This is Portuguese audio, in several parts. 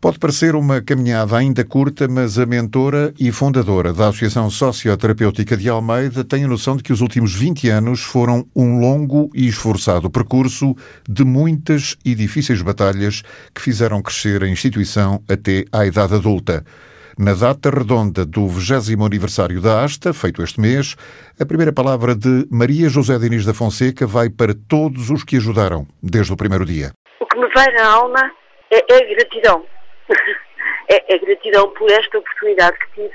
Pode parecer uma caminhada ainda curta, mas a mentora e fundadora da Associação Socioterapêutica de Almeida tem a noção de que os últimos 20 anos foram um longo e esforçado percurso de muitas e difíceis batalhas que fizeram crescer a instituição até à idade adulta. Na data redonda do 20 aniversário da Asta, feito este mês, a primeira palavra de Maria José Diniz da Fonseca vai para todos os que ajudaram desde o primeiro dia. O que me vai na alma é, é gratidão é, é, gratidão por esta oportunidade que tive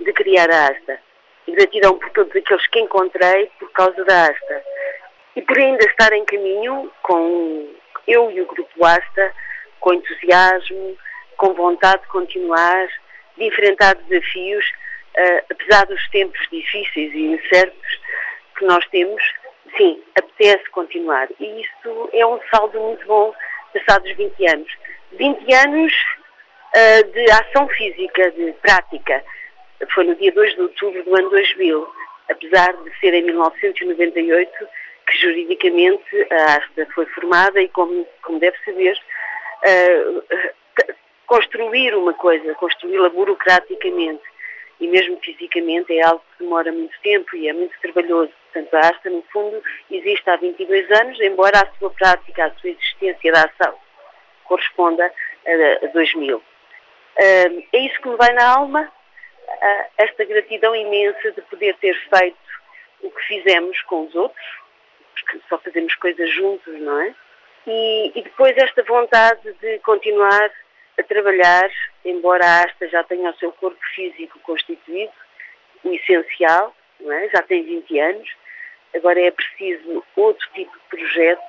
de criar a Asta. E gratidão por todos aqueles que encontrei por causa da Asta. E por ainda estar em caminho com eu e o Grupo Asta, com entusiasmo, com vontade de continuar, de enfrentar desafios, uh, apesar dos tempos difíceis e incertos que nós temos, sim, apetece continuar. E isso é um saldo muito bom passados 20 anos. 20 anos uh, de ação física, de prática. Foi no dia 2 de outubro do ano 2000, apesar de ser em 1998 que juridicamente a ASTA foi formada e, como, como deve saber, uh, construir uma coisa, construí-la burocraticamente e mesmo fisicamente é algo que demora muito tempo e é muito trabalhoso. Portanto, a ASTA, no fundo, existe há 22 anos, embora a sua prática, a sua existência da ação corresponda a 2000 é isso que me vai na alma, esta gratidão imensa de poder ter feito o que fizemos com os outros, porque só fazemos coisas juntos, não é? E, e depois esta vontade de continuar a trabalhar, embora a Asta já tenha o seu corpo físico constituído, o essencial, não é? já tem 20 anos, agora é preciso outro tipo de projeto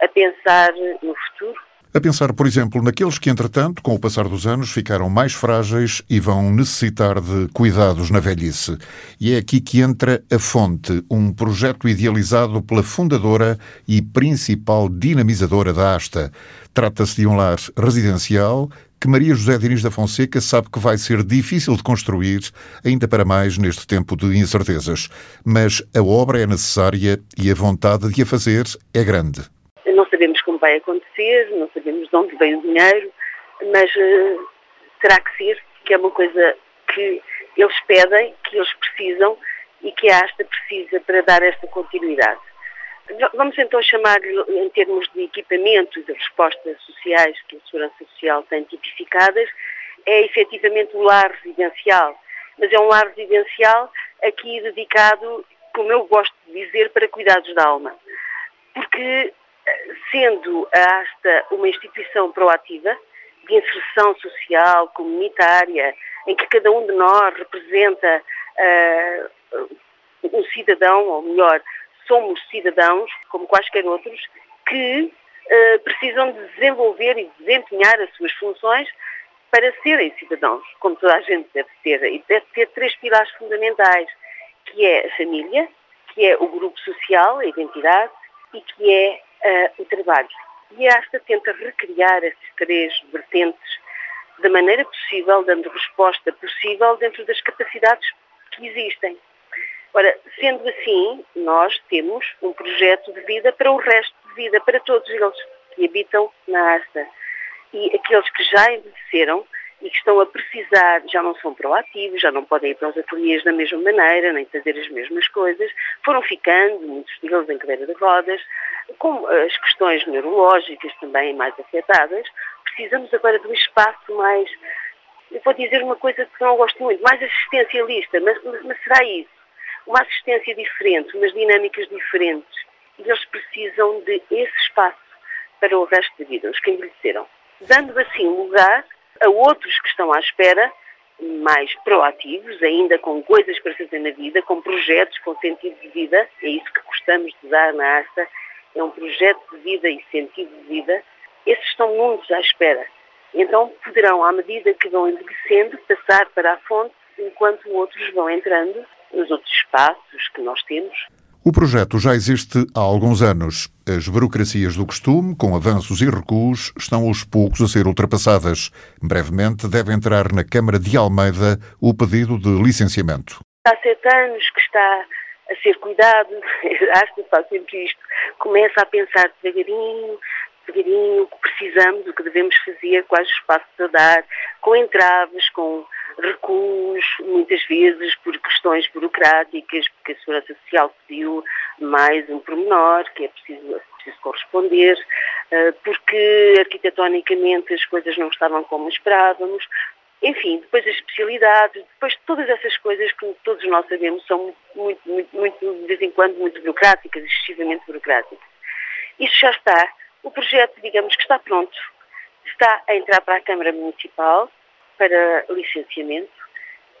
a pensar no futuro a pensar, por exemplo, naqueles que, entretanto, com o passar dos anos, ficaram mais frágeis e vão necessitar de cuidados na velhice. E é aqui que entra a Fonte, um projeto idealizado pela fundadora e principal dinamizadora da Asta. Trata-se de um lar residencial que Maria José Diniz da Fonseca sabe que vai ser difícil de construir, ainda para mais neste tempo de incertezas. Mas a obra é necessária e a vontade de a fazer é grande vai acontecer, não sabemos de onde vem o dinheiro, mas uh, terá que ser, que é uma coisa que eles pedem, que eles precisam e que a ASTA precisa para dar esta continuidade. Vamos então chamar-lhe, em termos de equipamento e de respostas sociais que a Segurança Social tem tipificadas, é efetivamente o lar residencial. Mas é um lar residencial aqui dedicado, como eu gosto de dizer, para cuidados da alma. Porque sendo a ASTA uma instituição proativa, de inserção social, comunitária, em que cada um de nós representa uh, um cidadão, ou melhor, somos cidadãos, como quaisquer outros, que uh, precisam de desenvolver e desempenhar as suas funções para serem cidadãos, como toda a gente deve ter. E deve ter três pilares fundamentais, que é a família, que é o grupo social, a identidade, e que é uh, o trabalho. E a ASTA tenta recriar essas três vertentes da maneira possível, dando resposta possível dentro das capacidades que existem. Ora, sendo assim, nós temos um projeto de vida para o resto de vida, para todos eles que habitam na ASTA. E aqueles que já envelheceram e que estão a precisar, já não são proativos, já não podem ir para os ateliês da mesma maneira, nem fazer as mesmas coisas, foram ficando, muitos deles em cadeira de rodas, com as questões neurológicas também mais afetadas, precisamos agora de um espaço mais, eu vou dizer uma coisa que não gosto muito, mais assistencialista, mas, mas, mas será isso? Uma assistência diferente, umas dinâmicas diferentes. E eles precisam de esse espaço para o resto da vida, os que envelheceram. Dando assim lugar a outros que estão à espera, mais proativos, ainda com coisas para fazer na vida, com projetos com sentido de vida, é isso que gostamos de dar na ASTA, é um projeto de vida e sentido de vida, esses estão muitos à espera. Então poderão, à medida que vão envelhecendo, passar para a fonte, enquanto outros vão entrando nos outros espaços que nós temos. O projeto já existe há alguns anos. As burocracias do costume, com avanços e recuos, estão aos poucos a ser ultrapassadas. Brevemente deve entrar na Câmara de Almeida o pedido de licenciamento. Há sete anos que está a ser cuidado, acho que faz sempre isto, começa a pensar devagarinho, devagarinho, o que precisamos, o que devemos fazer, quais os passos a dar, com entraves, com recuos, muitas vezes por questões burocráticas, porque a Segurança Social pediu mais um pormenor, que é preciso, preciso corresponder, eh, porque arquitetonicamente as coisas não estavam como esperávamos. Enfim, depois as especialidades, depois todas essas coisas que todos nós sabemos são muito, muito, muito de vez em quando, muito burocráticas, excessivamente burocráticas. Isso já está. O projeto, digamos que está pronto. Está a entrar para a Câmara Municipal, para licenciamento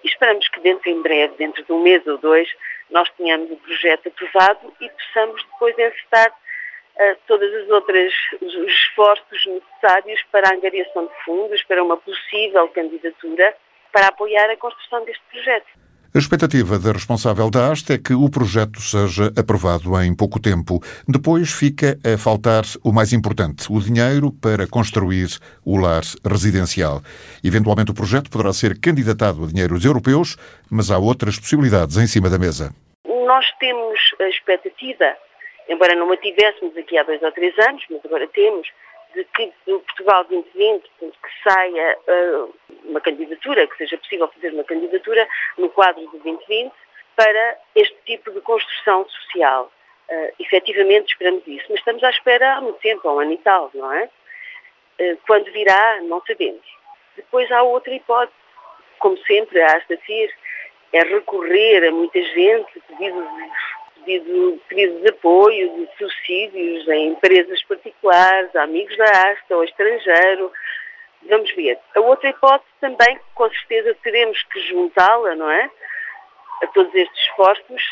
e esperamos que dentro em breve, dentro de um mês ou dois, nós tenhamos o projeto aprovado e possamos depois encetar uh, todas as outras os, os esforços necessários para a angariação de fundos, para uma possível candidatura para apoiar a construção deste projeto. A expectativa da responsável da haste é que o projeto seja aprovado em pouco tempo. Depois fica a faltar o mais importante, o dinheiro para construir o lar residencial. Eventualmente o projeto poderá ser candidatado a dinheiros europeus, mas há outras possibilidades em cima da mesa. Nós temos a expectativa, embora não a tivéssemos aqui há dois ou três anos, mas agora temos, de que o Portugal 2020, portanto, que saia uh, uma candidatura, que seja possível fazer uma candidatura no quadro do 2020 para este tipo de construção social. Uh, efetivamente esperamos isso, mas estamos à espera há muito tempo, há um ano e tal, não é? Uh, quando virá, não sabemos. Depois há outra hipótese, como sempre, a ASTACIR é recorrer a muita gente, pedidos pedido, de apoio, de subsídios a empresas particulares, amigos da Asta, ao estrangeiro. Vamos ver. A outra hipótese também, com certeza teremos que juntá-la, não é? A todos estes esforços,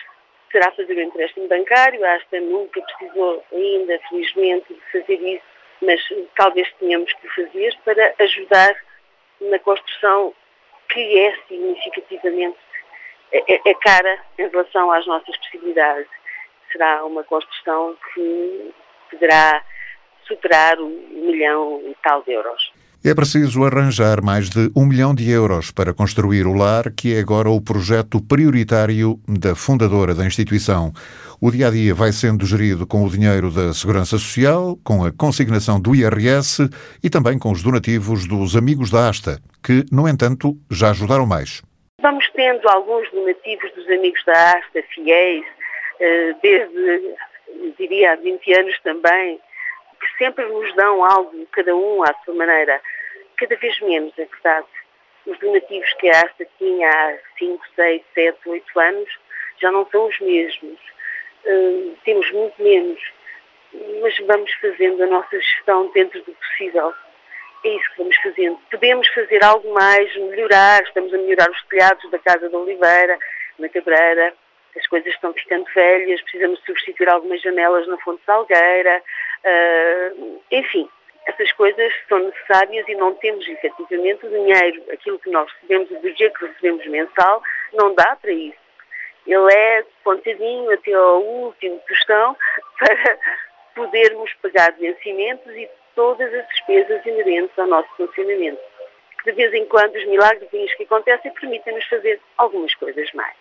será fazer o um empréstimo bancário. A Asta nunca precisou ainda, felizmente, de fazer isso, mas talvez tenhamos que fazer para ajudar na construção que é significativamente é, é, é cara em relação às nossas possibilidades. Será uma construção que poderá superar o milhão e tal de euros. É preciso arranjar mais de um milhão de euros para construir o lar, que é agora o projeto prioritário da fundadora da instituição. O dia a dia vai sendo gerido com o dinheiro da Segurança Social, com a consignação do IRS e também com os donativos dos amigos da Asta, que, no entanto, já ajudaram mais. Vamos tendo alguns donativos dos amigos da Asta, fiéis, eh, desde, diria, há 20 anos também, que sempre nos dão algo, cada um à sua maneira. Cada vez menos, é verdade. Os donativos que a Asta tinha há 5, 6, 7, 8 anos já não são os mesmos. Uh, temos muito menos. Mas vamos fazendo a nossa gestão dentro do possível é isso que vamos fazendo. Podemos fazer algo mais, melhorar, estamos a melhorar os telhados da Casa da Oliveira, na Cabreira, as coisas estão ficando velhas, precisamos substituir algumas janelas na Fonte Salgueira, uh, enfim, essas coisas são necessárias e não temos efetivamente o dinheiro, aquilo que nós recebemos, o budget que recebemos mensal, não dá para isso. Ele é pontadinho até ao último tostão para podermos pagar vencimentos e todas as despesas inerentes ao nosso funcionamento. De vez em quando, os milagres que acontecem permitem-nos fazer algumas coisas mais.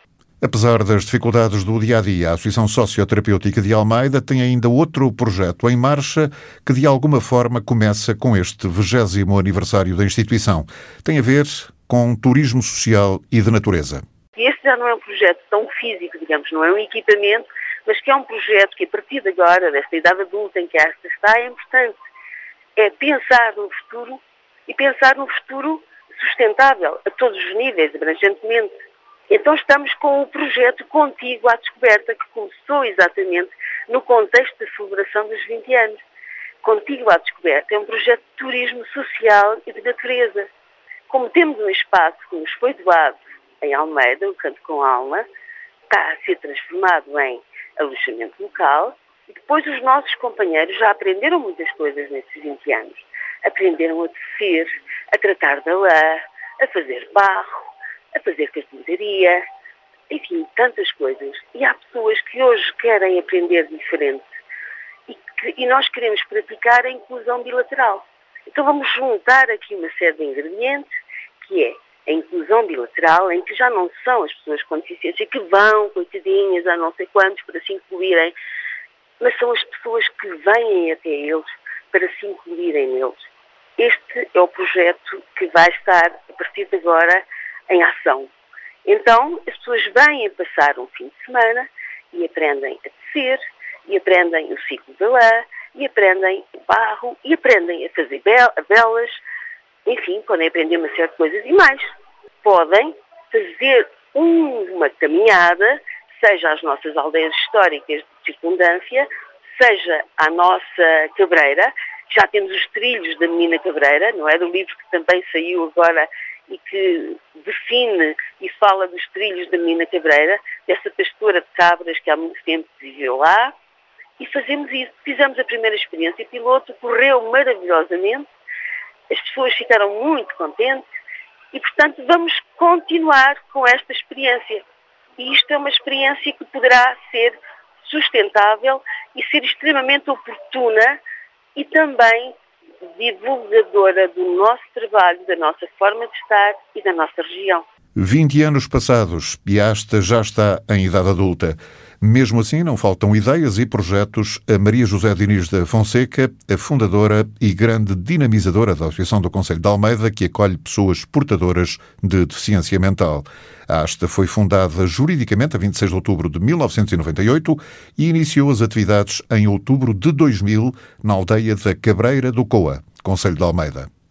Apesar das dificuldades do dia a dia, a Associação Socioterapêutica de Almeida tem ainda outro projeto em marcha que, de alguma forma, começa com este 20 aniversário da instituição. Tem a ver com turismo social e de natureza. Este já não é um projeto tão físico, digamos, não é um equipamento, mas que é um projeto que, a partir de agora, desta idade adulta em que esta está, é importante é pensar no futuro e pensar no futuro sustentável a todos os níveis, abrangentemente. Então estamos com o projeto Contigo à Descoberta, que começou exatamente no contexto da celebração dos 20 anos. Contigo à Descoberta é um projeto de turismo social e de natureza. Como temos um espaço que nos foi doado em Almeida, o Canto com Alma, está a ser transformado em alojamento local, e depois os nossos companheiros já aprenderam muitas coisas nesses 20 anos. Aprenderam a tecer, a tratar da lã, a fazer barro, a fazer carpintaria, enfim, tantas coisas. E há pessoas que hoje querem aprender diferente e, que, e nós queremos praticar a inclusão bilateral. Então vamos juntar aqui uma série de ingredientes, que é a inclusão bilateral, em que já não são as pessoas com deficiência que vão, coitadinhas, a não sei quantos, para se incluírem mas são as pessoas que vêm até eles para se incluírem neles. Este é o projeto que vai estar, a partir de agora, em ação. Então, as pessoas vêm a passar um fim de semana e aprendem a tecer, e aprendem o ciclo da lã, e aprendem o barro, e aprendem a fazer velas, enfim, podem aprender uma série de coisas e mais. Podem fazer uma caminhada, seja às nossas aldeias históricas circundância, seja à nossa cabreira. Já temos os trilhos da Menina Cabreira, não é? Do livro que também saiu agora e que define e fala dos trilhos da Menina Cabreira, dessa pastora de cabras que há muito tempo viveu lá. E fazemos isso. Fizemos a primeira experiência piloto, correu maravilhosamente, as pessoas ficaram muito contentes e, portanto, vamos continuar com esta experiência. E isto é uma experiência que poderá ser sustentável e ser extremamente oportuna e também divulgadora do nosso trabalho, da nossa forma de estar e da nossa região. 20 anos passados esta já está em idade adulta. Mesmo assim, não faltam ideias e projetos a Maria José Diniz da Fonseca, a fundadora e grande dinamizadora da Associação do Conselho de Almeida, que acolhe pessoas portadoras de deficiência mental. A Asta foi fundada juridicamente a 26 de outubro de 1998 e iniciou as atividades em outubro de 2000 na aldeia da Cabreira do Coa, Conselho de Almeida.